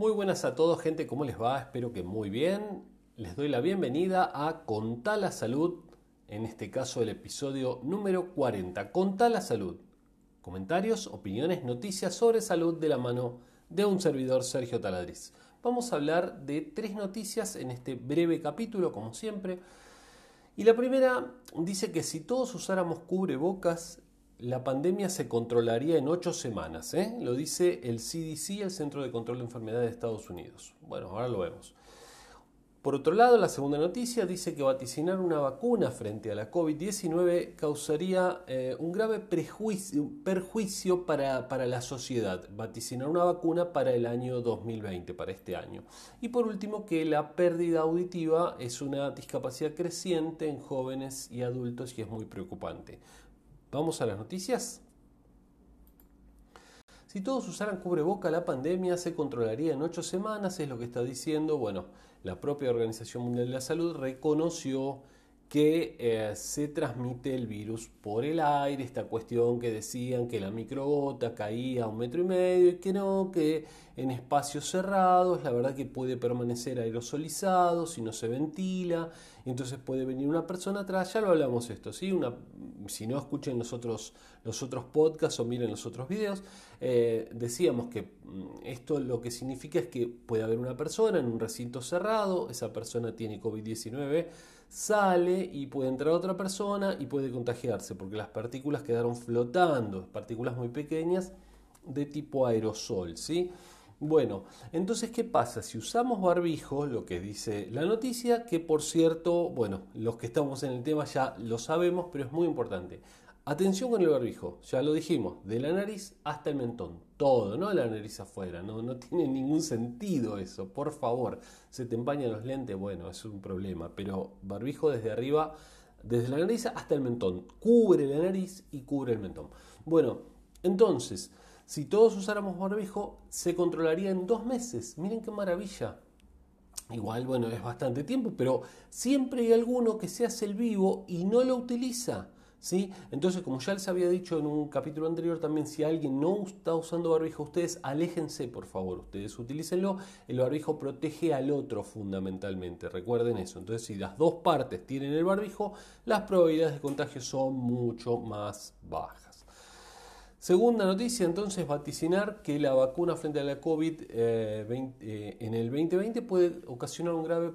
Muy buenas a todos, gente, ¿cómo les va? Espero que muy bien. Les doy la bienvenida a Contá la Salud, en este caso el episodio número 40. Contá la Salud. Comentarios, opiniones, noticias sobre salud de la mano de un servidor Sergio Taladriz. Vamos a hablar de tres noticias en este breve capítulo, como siempre. Y la primera dice que si todos usáramos cubrebocas, la pandemia se controlaría en ocho semanas. ¿eh? Lo dice el CDC, el Centro de Control de Enfermedades de Estados Unidos. Bueno, ahora lo vemos. Por otro lado, la segunda noticia dice que vaticinar una vacuna frente a la COVID-19 causaría eh, un grave perjuicio para, para, la sociedad. Vaticinar una vacuna para el año 2020, para este año. Y por último, que la pérdida auditiva es una discapacidad creciente en jóvenes y adultos y es muy preocupante. Vamos a las noticias. Si todos usaran cubreboca, la pandemia se controlaría en ocho semanas, es lo que está diciendo. Bueno, la propia Organización Mundial de la Salud reconoció que eh, se transmite el virus por el aire, esta cuestión que decían que la microgota caía a un metro y medio y que no, que en espacios cerrados la verdad que puede permanecer aerosolizado si no se ventila, entonces puede venir una persona atrás, ya lo hablamos esto, ¿sí? Una, si no escuchen los otros, los otros podcasts o miren los otros videos, eh, decíamos que mm, esto lo que significa es que puede haber una persona en un recinto cerrado, esa persona tiene COVID-19, sale y puede entrar otra persona y puede contagiarse, porque las partículas quedaron flotando, partículas muy pequeñas de tipo aerosol, ¿sí? Bueno, entonces, ¿qué pasa? Si usamos barbijo, lo que dice la noticia, que por cierto, bueno, los que estamos en el tema ya lo sabemos, pero es muy importante. Atención con el barbijo, ya lo dijimos, de la nariz hasta el mentón, todo, no la nariz afuera, no, no tiene ningún sentido eso, por favor, se te empañan los lentes, bueno, es un problema, pero barbijo desde arriba, desde la nariz hasta el mentón, cubre la nariz y cubre el mentón. Bueno, entonces, si todos usáramos barbijo, se controlaría en dos meses, miren qué maravilla. Igual, bueno, es bastante tiempo, pero siempre hay alguno que se hace el vivo y no lo utiliza. Entonces, como ya les había dicho en un capítulo anterior también, si alguien no está usando barbijo, ustedes aléjense, por favor, ustedes utilícenlo. El barbijo protege al otro fundamentalmente, recuerden eso. Entonces, si las dos partes tienen el barbijo, las probabilidades de contagio son mucho más bajas. Segunda noticia, entonces, vaticinar que la vacuna frente a la COVID eh, eh, en el 2020 puede ocasionar un grave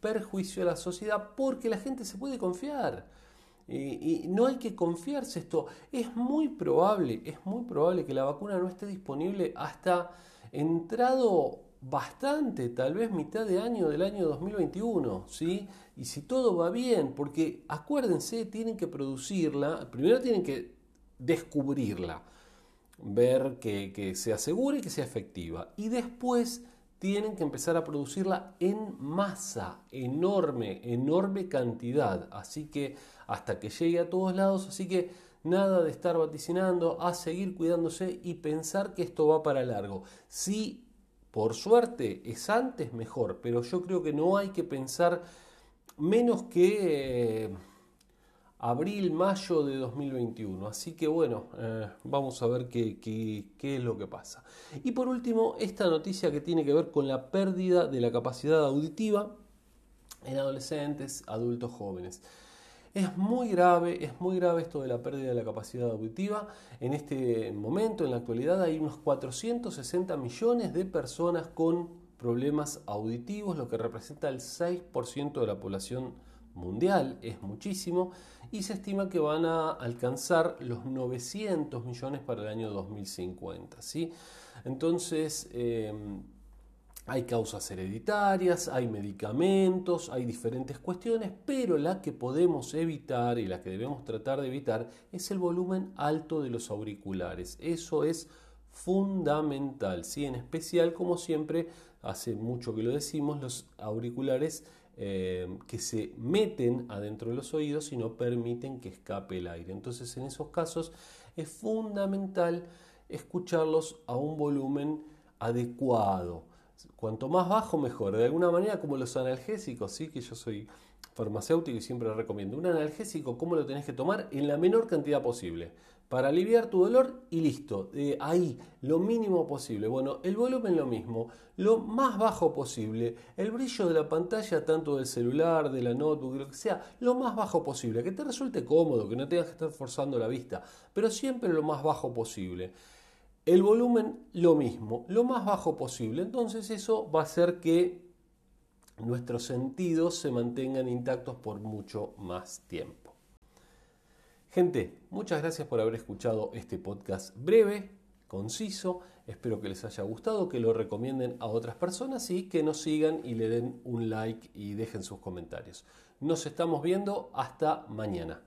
perjuicio a la sociedad porque la gente se puede confiar. Y, no hay que confiarse esto. Es muy probable, es muy probable que la vacuna no esté disponible hasta entrado bastante, tal vez mitad de año del año 2021, ¿sí? Y si todo va bien, porque acuérdense, tienen que producirla, primero tienen que descubrirla, ver que, que se asegure que sea efectiva, y después tienen que empezar a producirla en masa, enorme, enorme cantidad. Así que hasta que llegue a todos lados, así que nada de estar vaticinando, a seguir cuidándose y pensar que esto va para largo. Si por suerte es antes, mejor, pero yo creo que no hay que pensar menos que... Eh, abril, mayo de 2021. Así que bueno, eh, vamos a ver qué, qué, es lo que pasa. Y por último, esta noticia que tiene que ver con la pérdida de la capacidad auditiva en adolescentes, adultos jóvenes. Es muy grave, es muy grave esto de la pérdida de la capacidad auditiva. En este momento, en la actualidad, hay unos 460 millones de personas con problemas auditivos, lo que representa el 6% de la población mundial, es muchísimo, y se estima que van a alcanzar los 900 millones para el año 2050. ¿sí? Entonces, em, hay causas hereditarias, hay medicamentos, hay diferentes cuestiones, pero la que podemos evitar y la que debemos tratar de evitar es el volumen alto de los auriculares. Eso es fundamental, ¿sí? en especial, como siempre, hace mucho que lo decimos, los auriculares eh, que se meten adentro de los oídos y no permiten que escape el aire. Entonces en esos casos es fundamental escucharlos a un volumen adecuado. Cuanto más bajo mejor. De alguna manera como los analgésicos, ¿sí? que yo soy farmacéutico y siempre recomiendo. Un analgésico, ¿cómo lo tenés que tomar? En la menor cantidad posible. Para aliviar tu dolor y listo, eh, ahí, lo mínimo posible. Bueno, el volumen lo mismo, lo más bajo posible, el brillo de la pantalla, tanto del celular, de la notebook, lo que sea, lo más bajo posible, que te resulte cómodo, que no tengas que estar forzando la vista, pero siempre lo más bajo posible. El volumen lo mismo, lo más bajo posible. Entonces eso va a hacer que nuestros sentidos se mantengan intactos por mucho más tiempo. Gente, muchas gracias por haber escuchado este podcast breve, conciso. Espero que les haya gustado, que lo recomienden a otras personas y que nos sigan y le den un like y dejen sus comentarios. Nos estamos viendo hasta mañana.